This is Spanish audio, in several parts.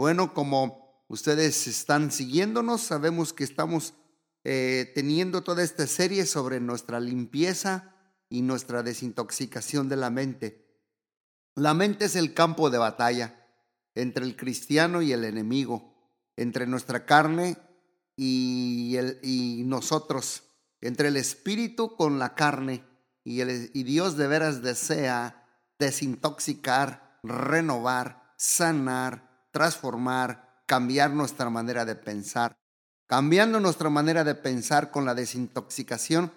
Bueno, como ustedes están siguiéndonos, sabemos que estamos eh, teniendo toda esta serie sobre nuestra limpieza y nuestra desintoxicación de la mente. La mente es el campo de batalla entre el cristiano y el enemigo, entre nuestra carne y, nosotros, entre el espíritu con la carne. Y Dios de veras desea desintoxicar, renovar, sanar, transformar, cambiar nuestra manera de pensar. Cambiando nuestra manera de pensar con la desintoxicación,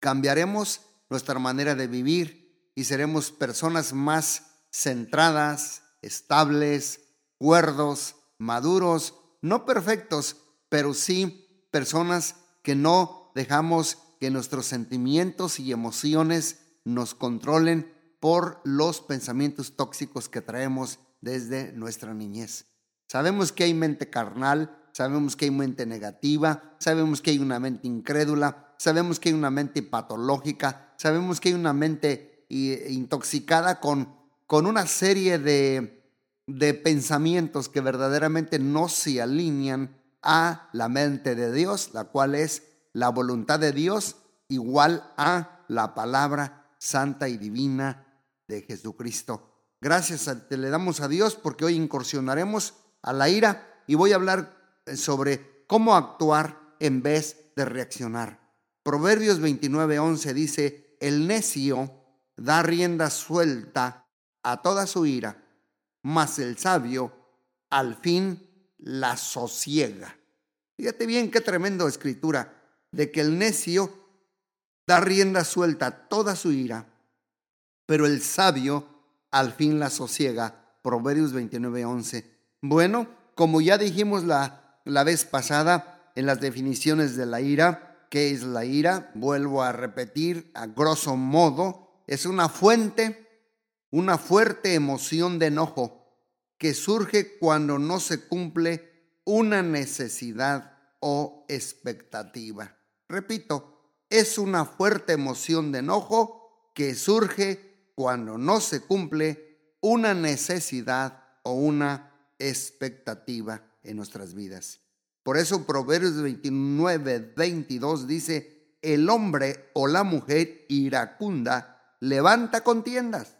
cambiaremos nuestra manera de vivir y seremos personas más centradas, estables, cuerdos, maduros, no perfectos, pero sí personas que no dejamos que nuestros sentimientos y emociones nos controlen por los pensamientos tóxicos que traemos desde nuestra niñez. Sabemos que hay mente carnal, sabemos que hay mente negativa, sabemos que hay una mente incrédula, sabemos que hay una mente patológica, sabemos que hay una mente eh, intoxicada con, con una serie de, de pensamientos que verdaderamente no se alinean a la mente de Dios, la cual es la voluntad de Dios igual a la palabra santa y divina de Jesucristo. Gracias le damos a Dios porque hoy incursionaremos a la ira y voy a hablar eh, sobre cómo actuar en vez de reaccionar. Proverbios 29:11 dice, el necio da rienda suelta a toda su ira, mas el sabio al fin la sosiega. Fíjate bien qué tremendo escritura, de que el necio da rienda suelta a toda su ira, pero el sabio al fin la sosiega. Proverbios 29:11. Bueno, como ya dijimos la, la vez pasada en las definiciones de la ira, ¿qué es la ira? Vuelvo a repetir, a grosso modo, es una fuente, una fuerte emoción de enojo que surge cuando no se cumple una necesidad o expectativa. Repito, es una fuerte emoción de enojo que surge cuando no se cumple una necesidad o una expectativa en nuestras vidas. Por eso Proverbios 29, 22 dice, el hombre o la mujer iracunda levanta contiendas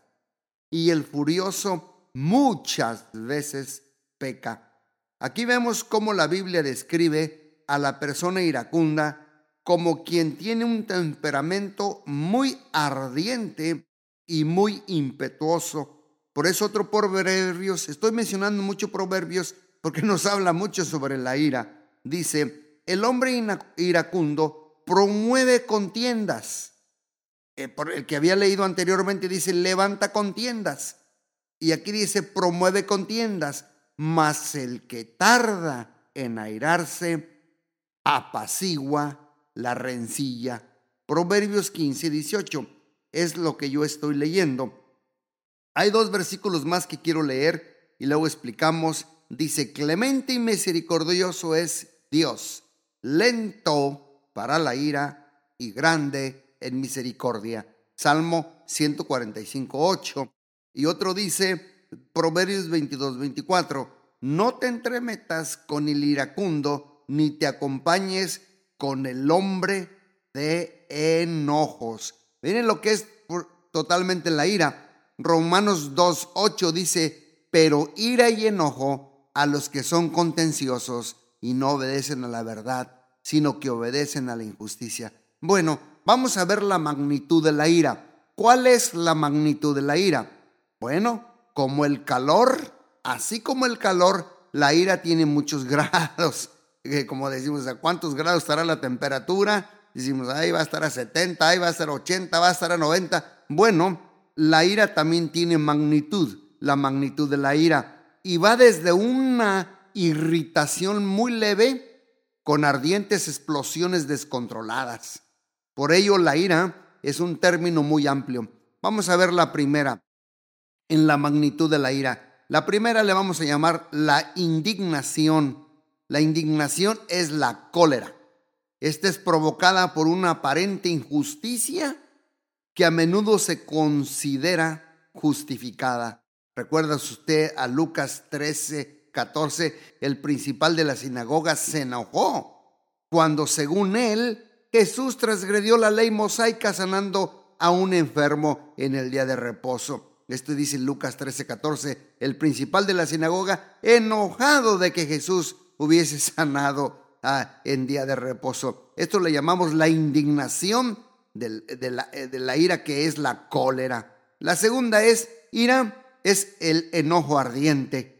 y el furioso muchas veces peca. Aquí vemos cómo la Biblia describe a la persona iracunda como quien tiene un temperamento muy ardiente y muy impetuoso. Por eso otro proverbios, estoy mencionando mucho proverbios porque nos habla mucho sobre la ira. Dice, el hombre iracundo promueve contiendas. Eh, el que había leído anteriormente dice, levanta contiendas. Y aquí dice, promueve contiendas, mas el que tarda en airarse, apacigua la rencilla. Proverbios 15, 18 es lo que yo estoy leyendo. Hay dos versículos más que quiero leer y luego explicamos. Dice, clemente y misericordioso es Dios, lento para la ira y grande en misericordia. Salmo 145, 8. Y otro dice, Proverbios 22, 24, no te entremetas con el iracundo, ni te acompañes con el hombre de enojos. Miren lo que es totalmente la ira. Romanos 2, 8 dice, pero ira y enojo a los que son contenciosos y no obedecen a la verdad, sino que obedecen a la injusticia. Bueno, vamos a ver la magnitud de la ira. ¿Cuál es la magnitud de la ira? Bueno, como el calor, así como el calor, la ira tiene muchos grados. Como decimos, ¿a cuántos grados estará la temperatura? Decimos, ahí va a estar a 70, ahí va a estar a 80, va a estar a 90. Bueno, la ira también tiene magnitud, la magnitud de la ira. Y va desde una irritación muy leve con ardientes explosiones descontroladas. Por ello, la ira es un término muy amplio. Vamos a ver la primera en la magnitud de la ira. La primera le vamos a llamar la indignación. La indignación es la cólera. Esta es provocada por una aparente injusticia que a menudo se considera justificada. ¿Recuerda usted a Lucas 13, 14, el principal de la sinagoga se enojó cuando según él Jesús transgredió la ley mosaica sanando a un enfermo en el día de reposo. Esto dice Lucas 13, 14. El principal de la sinagoga, enojado de que Jesús hubiese sanado ah, en día de reposo. Esto le llamamos la indignación de, la, eh, de la ira que es la cólera. La segunda es ira, es el enojo ardiente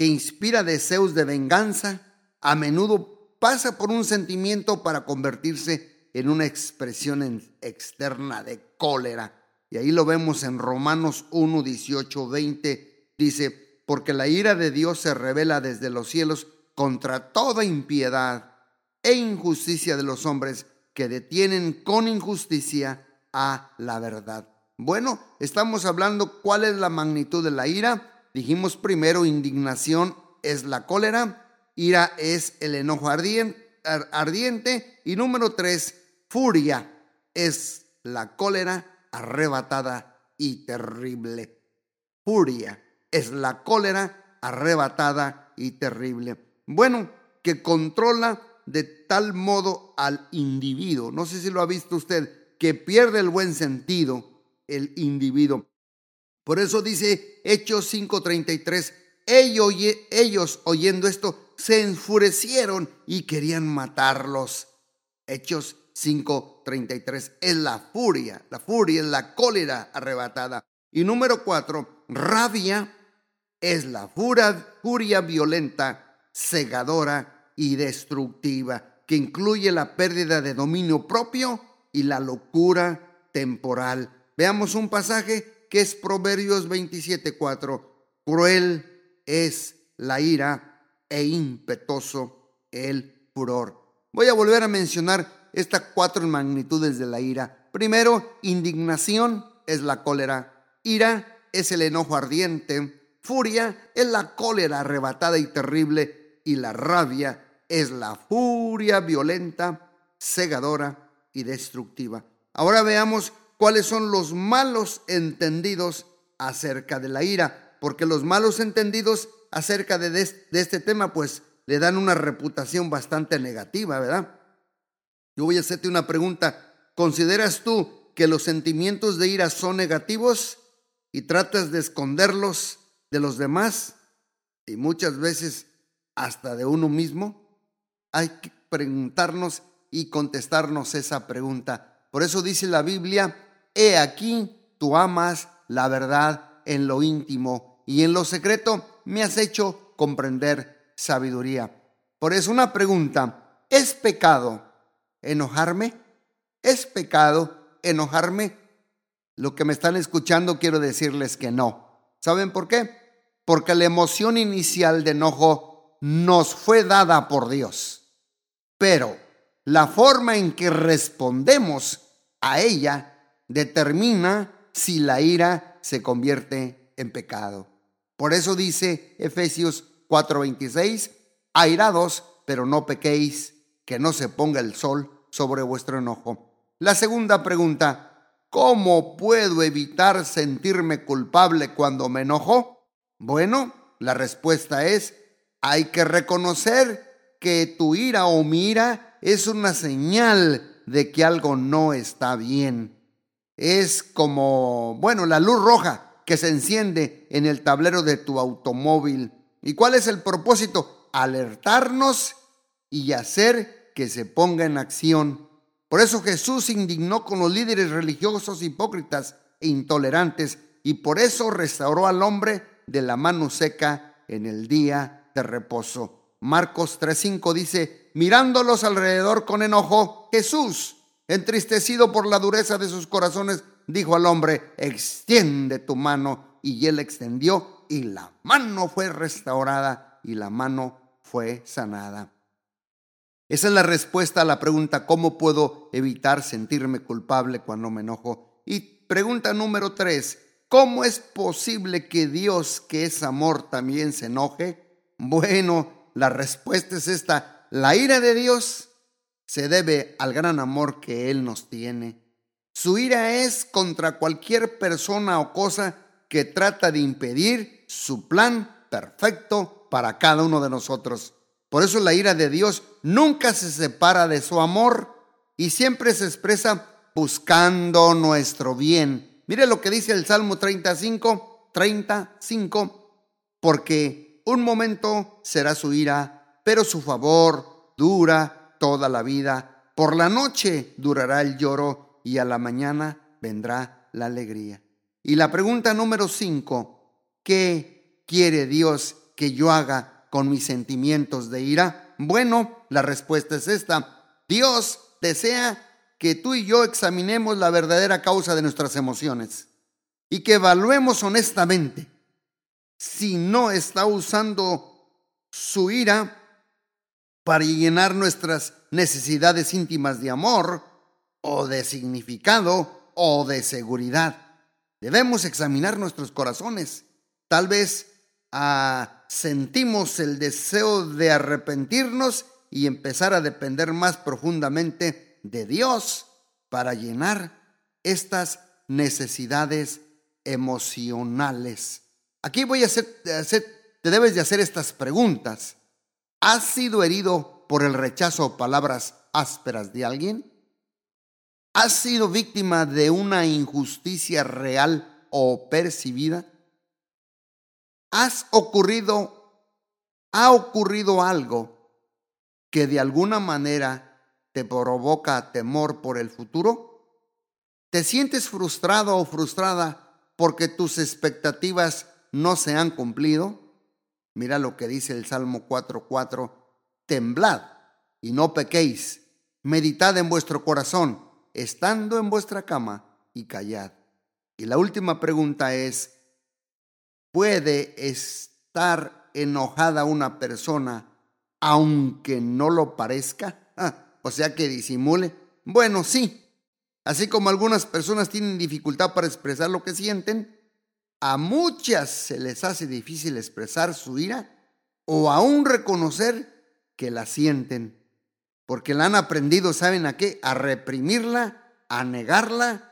que inspira deseos de venganza, a menudo pasa por un sentimiento para convertirse en una expresión externa de cólera. Y ahí lo vemos en Romanos 1, 18, 20. Dice, porque la ira de Dios se revela desde los cielos contra toda impiedad e injusticia de los hombres que detienen con injusticia a la verdad. Bueno, estamos hablando cuál es la magnitud de la ira. Dijimos primero, indignación es la cólera, ira es el enojo ardiente y número tres, furia es la cólera arrebatada y terrible. Furia es la cólera arrebatada y terrible. Bueno, que controla de tal modo al individuo. No sé si lo ha visto usted, que pierde el buen sentido el individuo. Por eso dice Hechos 5:33, ellos, ellos oyendo esto se enfurecieron y querían matarlos. Hechos 5:33 es la furia, la furia es la cólera arrebatada. Y número 4, rabia es la furia, furia violenta, cegadora y destructiva, que incluye la pérdida de dominio propio y la locura temporal Veamos un pasaje que es Proverbios 27:4. Cruel es la ira e impetuoso el furor. Voy a volver a mencionar estas cuatro magnitudes de la ira. Primero, indignación es la cólera, ira es el enojo ardiente, furia es la cólera arrebatada y terrible y la rabia es la furia violenta, cegadora y destructiva. Ahora veamos cuáles son los malos entendidos acerca de la ira, porque los malos entendidos acerca de, este tema pues le dan una reputación bastante negativa, ¿verdad? Yo voy a hacerte una pregunta. ¿Consideras tú que los sentimientos de ira son negativos y tratas de esconderlos de los demás y muchas veces hasta de uno mismo? Hay que preguntarnos y contestarnos esa pregunta. Por eso dice la Biblia he aquí, tú amas la verdad en lo íntimo y en lo secreto me has hecho comprender sabiduría. Por eso una pregunta, ¿es pecado enojarme? ¿Es pecado enojarme? Lo que me están escuchando quiero decirles que no. ¿Saben por qué? Porque la emoción inicial de enojo nos fue dada por Dios. Pero la forma en que respondemos a ella determina si la ira se convierte en pecado. Por eso dice Efesios 4:26, airados, pero no pequéis, que no se ponga el sol sobre vuestro enojo. La segunda pregunta, ¿cómo puedo evitar sentirme culpable cuando me enojo? Bueno, la respuesta es, hay que reconocer que tu ira o mi ira es una señal de que algo no está bien es como, bueno, la luz roja que se enciende en el tablero de tu automóvil. ¿Y cuál es el propósito? Alertarnos y hacer que se ponga en acción. Por eso Jesús se indignó con los líderes religiosos hipócritas e intolerantes y por eso restauró al hombre de la mano seca en el día de reposo. Marcos 3:5 dice, mirándolos alrededor con enojo, Jesús Entristecido por la dureza de sus corazones, dijo al hombre, extiende tu mano. Y él extendió y la mano fue restaurada y la mano fue sanada. Esa es la respuesta a la pregunta, ¿cómo puedo evitar sentirme culpable cuando me enojo? Y pregunta número tres, ¿cómo es posible que Dios, que es amor, también se enoje? Bueno, la respuesta es esta, la ira de Dios se debe al gran amor que Él nos tiene. Su ira es contra cualquier persona o cosa que trata de impedir su plan perfecto para cada uno de nosotros. Por eso la ira de Dios nunca se separa de su amor y siempre se expresa buscando nuestro bien. Mire lo que dice el Salmo 35, 35, porque un momento será su ira, pero su favor dura toda la vida. Por la noche durará el lloro y a la mañana vendrá la alegría. Y la pregunta número 5, ¿qué quiere Dios que yo haga con mis sentimientos de ira? Bueno, la respuesta es esta. Dios desea que tú y yo examinemos la verdadera causa de nuestras emociones y que evaluemos honestamente si no está usando su ira para llenar nuestras necesidades íntimas de amor o de significado o de seguridad. Debemos examinar nuestros corazones. Tal vez ah, sentimos el deseo de arrepentirnos y empezar a depender más profundamente de Dios para llenar estas necesidades emocionales. Aquí voy a hacer, te debes de hacer estas preguntas. ¿Has sido herido por el rechazo o palabras ásperas de alguien? ¿Has sido víctima de una injusticia real o percibida? ¿Has ocurrido, ha ocurrido algo que de alguna manera te provoca temor por el futuro? ¿Te sientes frustrado o frustrada porque tus expectativas no se han cumplido? Mira lo que dice el Salmo 4:4, temblad y no pequéis, meditad en vuestro corazón, estando en vuestra cama y callad. Y la última pregunta es, ¿puede estar enojada una persona aunque no lo parezca? Ah, o sea que disimule. Bueno, sí. Así como algunas personas tienen dificultad para expresar lo que sienten, a muchas se les hace difícil expresar su ira o aún reconocer que la sienten, porque la han aprendido, ¿saben a qué? A reprimirla, a negarla,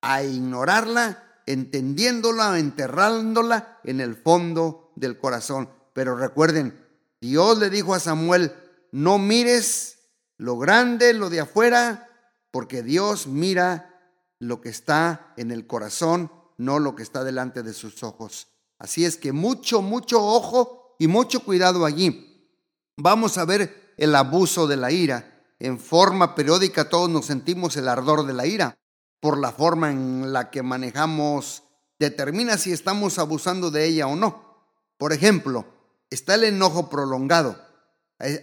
a ignorarla, entendiéndola, enterrándola en el fondo del corazón. Pero recuerden, Dios le dijo a Samuel, no mires lo grande, lo de afuera, porque Dios mira lo que está en el corazón, no lo que está delante de sus ojos. Así es que mucho, mucho ojo y mucho cuidado allí. Vamos a ver el abuso de la ira. En forma periódica todos nos sentimos el ardor de la ira. Por la forma en la que manejamos, determina si estamos abusando de ella o no. Por ejemplo, está el enojo prolongado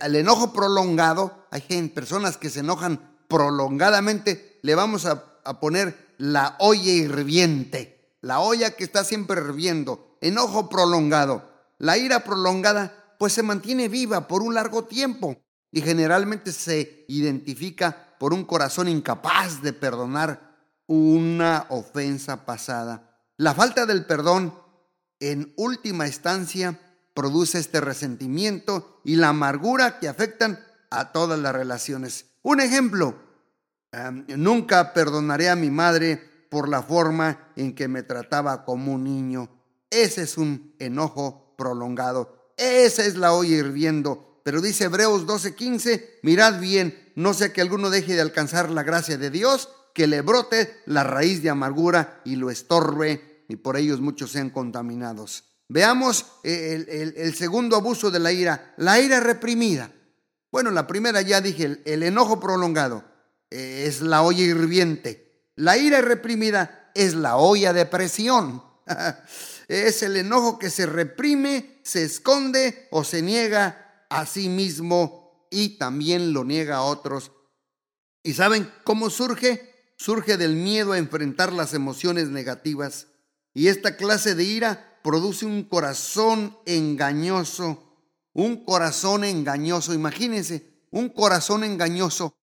al enojo prolongado, hay personas que se enojan prolongadamente, le vamos a, poner la olla hirviente, la olla que está siempre hirviendo, enojo prolongado. La ira prolongada pues se mantiene viva por un largo tiempo y generalmente se identifica por un corazón incapaz de perdonar una ofensa pasada. La falta del perdón, en última instancia, produce este resentimiento y la amargura que afectan a todas las relaciones. Un ejemplo, nunca perdonaré a mi madre por la forma en que me trataba como un niño. Ese es un enojo prolongado. Esa es la olla hirviendo. Pero dice Hebreos 12:15, mirad bien, no sea que alguno deje de alcanzar la gracia de Dios, que le brote la raíz de amargura y lo estorbe, y por ellos muchos sean contaminados. Veamos eh, el, segundo abuso de la ira, la ira reprimida. Bueno, la primera ya dije, el, enojo prolongado eh, es la olla hirviente. La ira reprimida es la olla de presión. es el enojo que se reprime, se esconde o se niega a sí mismo y también lo niega a otros. ¿Y saben cómo surge? Surge del miedo a enfrentar las emociones negativas. Y esta clase de ira produce un corazón engañoso, un corazón engañoso. Imagínense, un corazón engañoso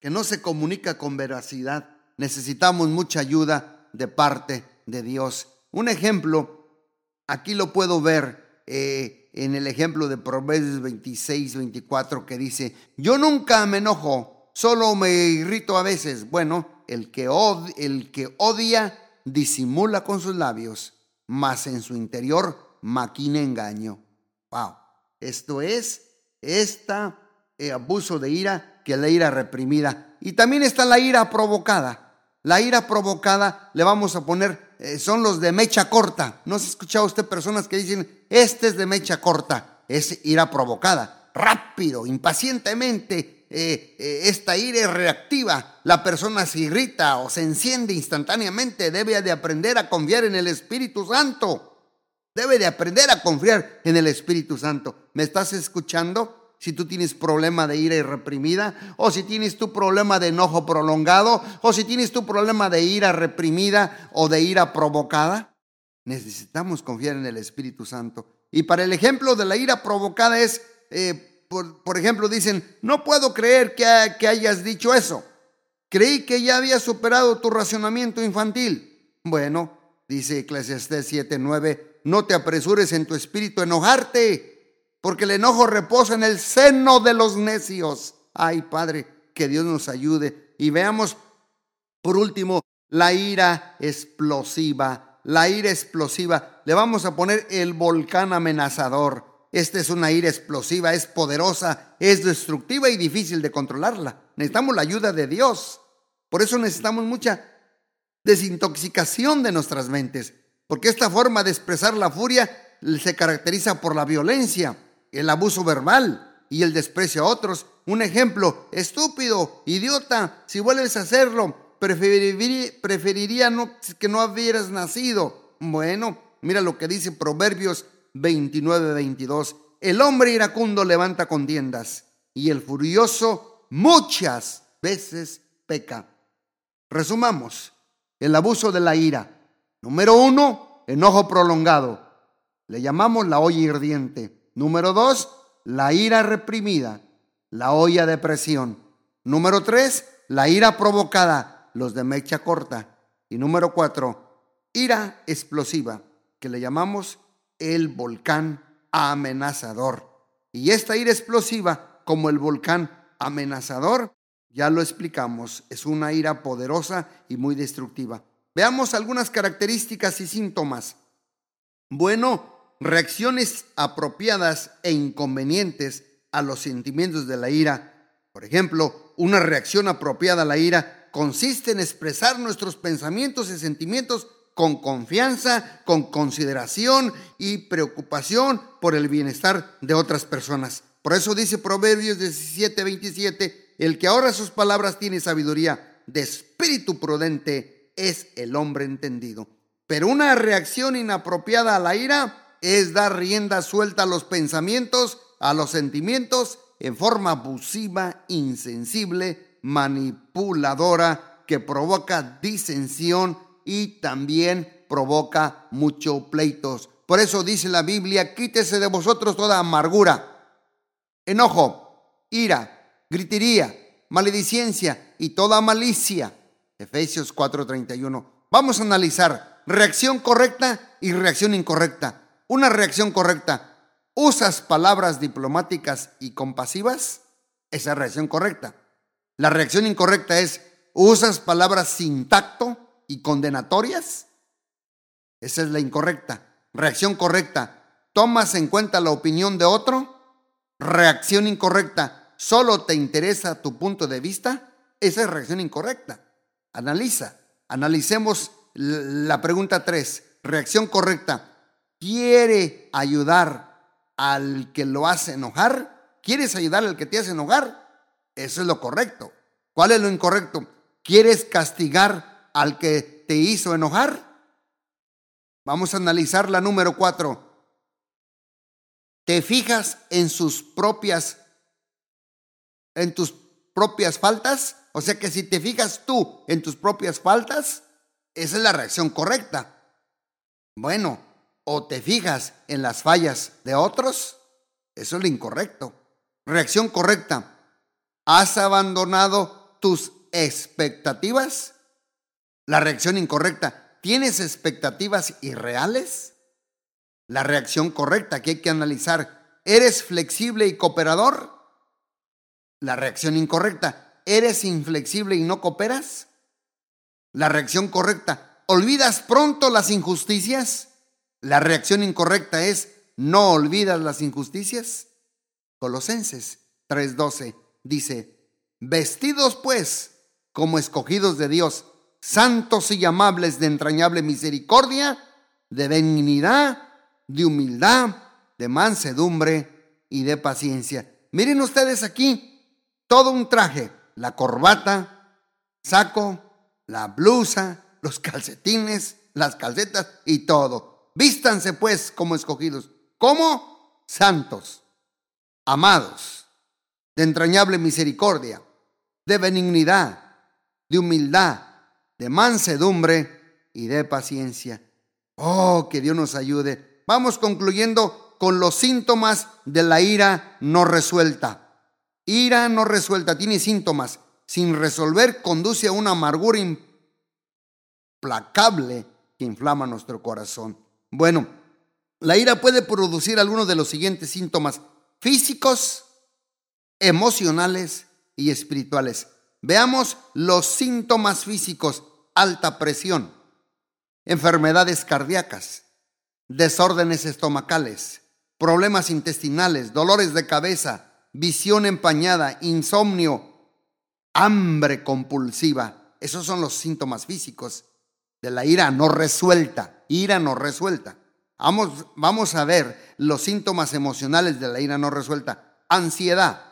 que no se comunica con veracidad. Necesitamos mucha ayuda de parte de Dios. Un ejemplo, aquí lo puedo ver eh, en el ejemplo de Proverbios 26, 24, que dice, yo nunca me enojo, solo me irrito a veces. Bueno, el que, el que odia disimula con sus labios mas en su interior maquina engaño. Wow. Esto es, esta eh, abuso de ira que la ira reprimida. Y también está la ira provocada. La ira provocada le vamos a poner, eh, son los de mecha corta. ¿No se ha escuchado usted personas que dicen, este es de mecha corta? Es ira provocada. Rápido, impacientemente, eh, esta ira es reactiva. La persona se irrita o se enciende instantáneamente. Debe de aprender a confiar en el Espíritu Santo. Debe de aprender a confiar en el Espíritu Santo. ¿Me estás escuchando? Si tú tienes problema de ira irreprimida, o si tienes tu problema de enojo prolongado, o si tienes tu problema de ira reprimida o de ira provocada. Necesitamos confiar en el Espíritu Santo. Y para el ejemplo de la ira provocada es, eh, por, ejemplo, dicen, no puedo creer que, hayas dicho eso. Creí que ya había superado tu racionamiento infantil. Bueno, dice Eclesiastés 7:9, no te apresures en tu espíritu a enojarte porque el enojo reposa en el seno de los necios. Ay, Padre, que Dios nos ayude. Y veamos, por último, la ira explosiva. La ira explosiva. Le vamos a poner el volcán amenazador. Esta es una ira explosiva, es poderosa, es destructiva y difícil de controlarla. Necesitamos la ayuda de Dios. Por eso necesitamos mucha desintoxicación de nuestras mentes, porque esta forma de expresar la furia se caracteriza por la violencia, el abuso verbal y el desprecio a otros. Un ejemplo, estúpido, idiota, si vuelves a hacerlo, preferiría, que no hubieras nacido. Bueno, mira lo que dice Proverbios 29, 22. El hombre iracundo levanta contiendas y el furioso muchas veces peca. Resumamos, el abuso de la ira. Número uno, enojo prolongado. Le llamamos la olla hirviente. Número dos, la ira reprimida, la olla de presión. Número tres, la ira provocada, los de mecha corta. Y número cuatro, ira explosiva, que le llamamos el volcán amenazador. Y esta ira explosiva, como el volcán amenazador, ya lo explicamos, es una ira poderosa y muy destructiva. Veamos algunas características y síntomas. Bueno, reacciones apropiadas e inconvenientes a los sentimientos de la ira. Por ejemplo, una reacción apropiada a la ira consiste en expresar nuestros pensamientos y sentimientos con confianza, con consideración y preocupación por el bienestar de otras personas. Por eso dice Proverbios 17, 27, el que ahorra sus palabras tiene sabiduría, de espíritu prudente es el hombre entendido. Pero una reacción inapropiada a la ira es dar rienda suelta a los pensamientos, a los sentimientos, en forma abusiva, insensible, manipuladora, que provoca disensión y también provoca muchos pleitos. Por eso dice la Biblia, quítese de vosotros toda amargura, enojo, ira, gritería, maledicencia y toda malicia. Efesios 4:31. Vamos a analizar reacción correcta y reacción incorrecta una reacción correcta. ¿Usas palabras diplomáticas y compasivas? Esa es reacción correcta. La reacción incorrecta es, ¿usas palabras sin tacto y condenatorias? Esa es la incorrecta. Reacción correcta. ¿Tomas en cuenta la opinión de otro? Reacción incorrecta. ¿Solo te interesa tu punto de vista? Esa es reacción incorrecta. Analiza. Analicemos la pregunta 3. Reacción correcta quiere ayudar al que lo hace enojar, ¿quieres ayudar al que te hace enojar? Eso es lo correcto. ¿Cuál es lo incorrecto? ¿Quieres castigar al que te hizo enojar? Vamos a analizar la número cuatro. ¿Te fijas en sus propias, en tus propias faltas? O sea que si te fijas tú en tus propias faltas, esa es la reacción correcta. Bueno, o te fijas en las fallas de otros, eso es lo incorrecto. Reacción correcta. ¿Has abandonado tus expectativas? La reacción incorrecta. ¿Tienes expectativas irreales? La reacción correcta que hay que analizar. ¿Eres flexible y cooperador? La reacción incorrecta. ¿Eres inflexible y no cooperas? La reacción correcta. ¿Olvidas pronto las injusticias? La reacción incorrecta es, ¿no olvidas las injusticias? Colosenses 3:12 dice, vestidos pues como escogidos de Dios, santos y amables de entrañable misericordia, de benignidad, de humildad, de mansedumbre y de paciencia. Miren ustedes aquí todo un traje, la corbata, saco, la blusa, los calcetines, las calcetas y todo. Vístanse pues como escogidos, como santos, amados, de entrañable misericordia, de benignidad, de humildad, de mansedumbre y de paciencia. Oh, que Dios nos ayude. Vamos concluyendo con los síntomas de la ira no resuelta. Ira no resuelta tiene síntomas. Sin resolver conduce a una amargura implacable que inflama nuestro corazón. Bueno, la ira puede producir algunos de los siguientes síntomas físicos, emocionales y espirituales. Veamos los síntomas físicos. Alta presión, enfermedades cardíacas, desórdenes estomacales, problemas intestinales, dolores de cabeza, visión empañada, insomnio, hambre compulsiva. Esos son los síntomas físicos de la ira no resuelta. Ira no resuelta. Vamos, vamos a ver los síntomas emocionales de la ira no resuelta. Ansiedad,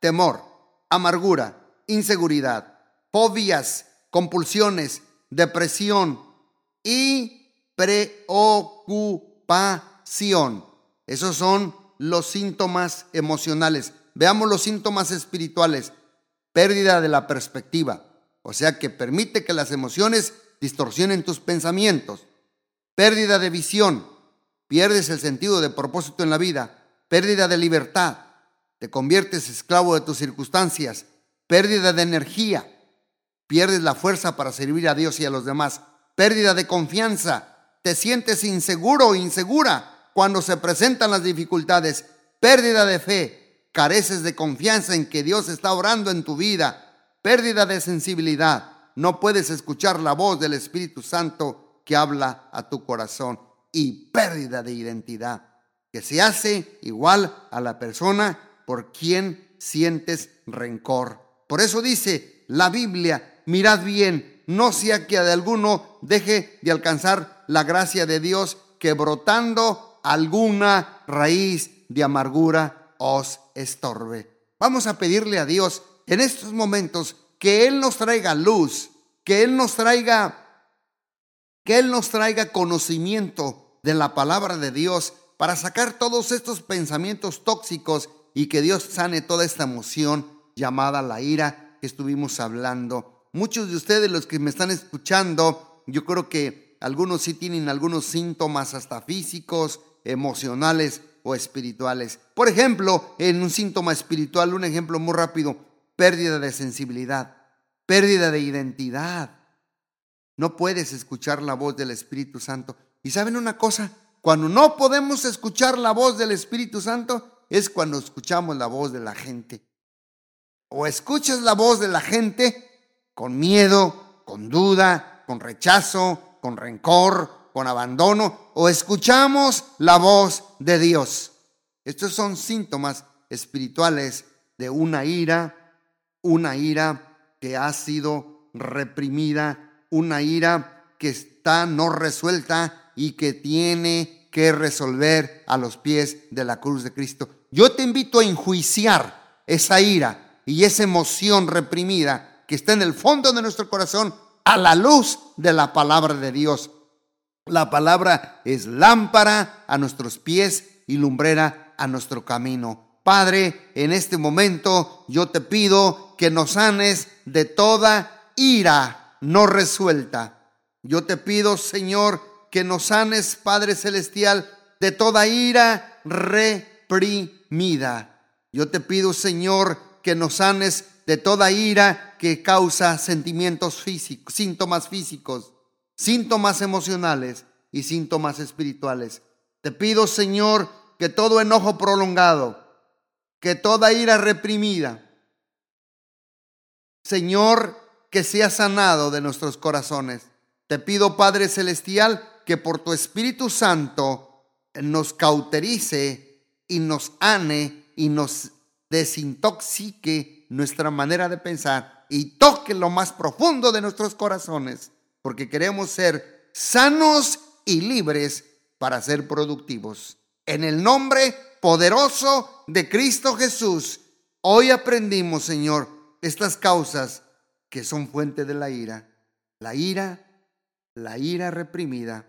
temor, amargura, inseguridad, fobias, compulsiones, depresión y preocupación. Esos son los síntomas emocionales. Veamos los síntomas espirituales. Pérdida de la perspectiva, o sea que permite que las emociones distorsionen tus pensamientos. Pérdida de visión, pierdes el sentido de propósito en la vida. Pérdida de libertad, te conviertes esclavo de tus circunstancias. Pérdida de energía, pierdes la fuerza para servir a Dios y a los demás, pérdida de confianza, te sientes inseguro o insegura cuando se presentan las dificultades, pérdida de fe, careces de confianza en que Dios está orando en tu vida, pérdida de sensibilidad, no puedes escuchar la voz del Espíritu Santo que habla a tu corazón y pérdida de identidad, que se hace igual a la persona por quien sientes rencor. Por eso dice la Biblia, mirad bien, no sea que de alguno deje de alcanzar la gracia de Dios, que brotando alguna raíz de amargura os estorbe. Vamos a pedirle a Dios en estos momentos que Él nos traiga luz, que Él nos traiga, que Él nos traiga conocimiento de la palabra de Dios para sacar todos estos pensamientos tóxicos y que Dios sane toda esta emoción llamada la ira que estuvimos hablando. Muchos de ustedes, los que me están escuchando, yo creo que algunos sí tienen algunos síntomas hasta físicos, emocionales o espirituales. Por ejemplo, en un síntoma espiritual, un ejemplo muy rápido, pérdida de sensibilidad, pérdida de identidad. No puedes escuchar la voz del Espíritu Santo. ¿Y saben una cosa? Cuando no podemos escuchar la voz del Espíritu Santo es cuando escuchamos la voz de la gente o escuchas la voz de la gente con miedo, con duda, con rechazo, con rencor, con abandono, o escuchamos la voz de Dios. Estos son síntomas espirituales de una ira, una ira que ha sido reprimida, una ira que está no resuelta y que tiene que resolver a los pies de la cruz de Cristo. Yo te invito a enjuiciar esa ira y esa emoción reprimida que está en el fondo de nuestro corazón a la luz de la palabra de Dios. La palabra es lámpara a nuestros pies y lumbrera a nuestro camino. Padre, en este momento yo te pido que nos sanes de toda ira no resuelta. Yo te pido, Señor, que nos sanes, Padre Celestial, de toda ira reprimida. Yo te pido, Señor, que nos sanes de toda ira que causa sentimientos físicos, síntomas físicos, síntomas emocionales y síntomas espirituales. Te pido, Señor, que todo enojo prolongado, que toda ira reprimida, Señor, que sea sanado de nuestros corazones. Te pido, Padre Celestial, que por tu Espíritu Santo nos cauterice y nos ane y nos desintoxique nuestra manera de pensar y toque lo más profundo de nuestros corazones, porque queremos ser sanos y libres para ser productivos. En el nombre poderoso de Cristo Jesús, hoy aprendimos, Señor, estas causas que son fuente de la ira. La ira, la ira reprimida,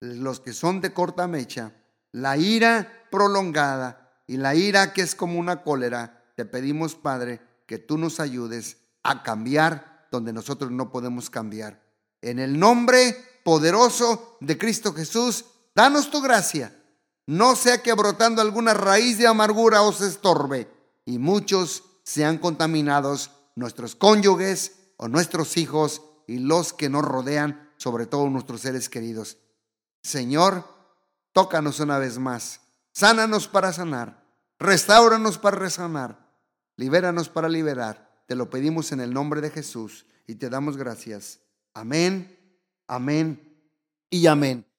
los que son de corta mecha, la ira prolongada y la ira que es como una cólera. Te pedimos, Padre, que tú nos ayudes a cambiar donde nosotros no podemos cambiar. En el nombre poderoso de Cristo Jesús, danos tu gracia. No sea que brotando alguna raíz de amargura os estorbe y muchos sean contaminados nuestros cónyuges o nuestros hijos y los que nos rodean, sobre todo nuestros seres queridos. Señor, tócanos una vez más, sánanos para sanar, restauranos para resanar, libéranos para liberar. Te lo pedimos en el nombre de Jesús y te damos gracias. Amén, amén y amén.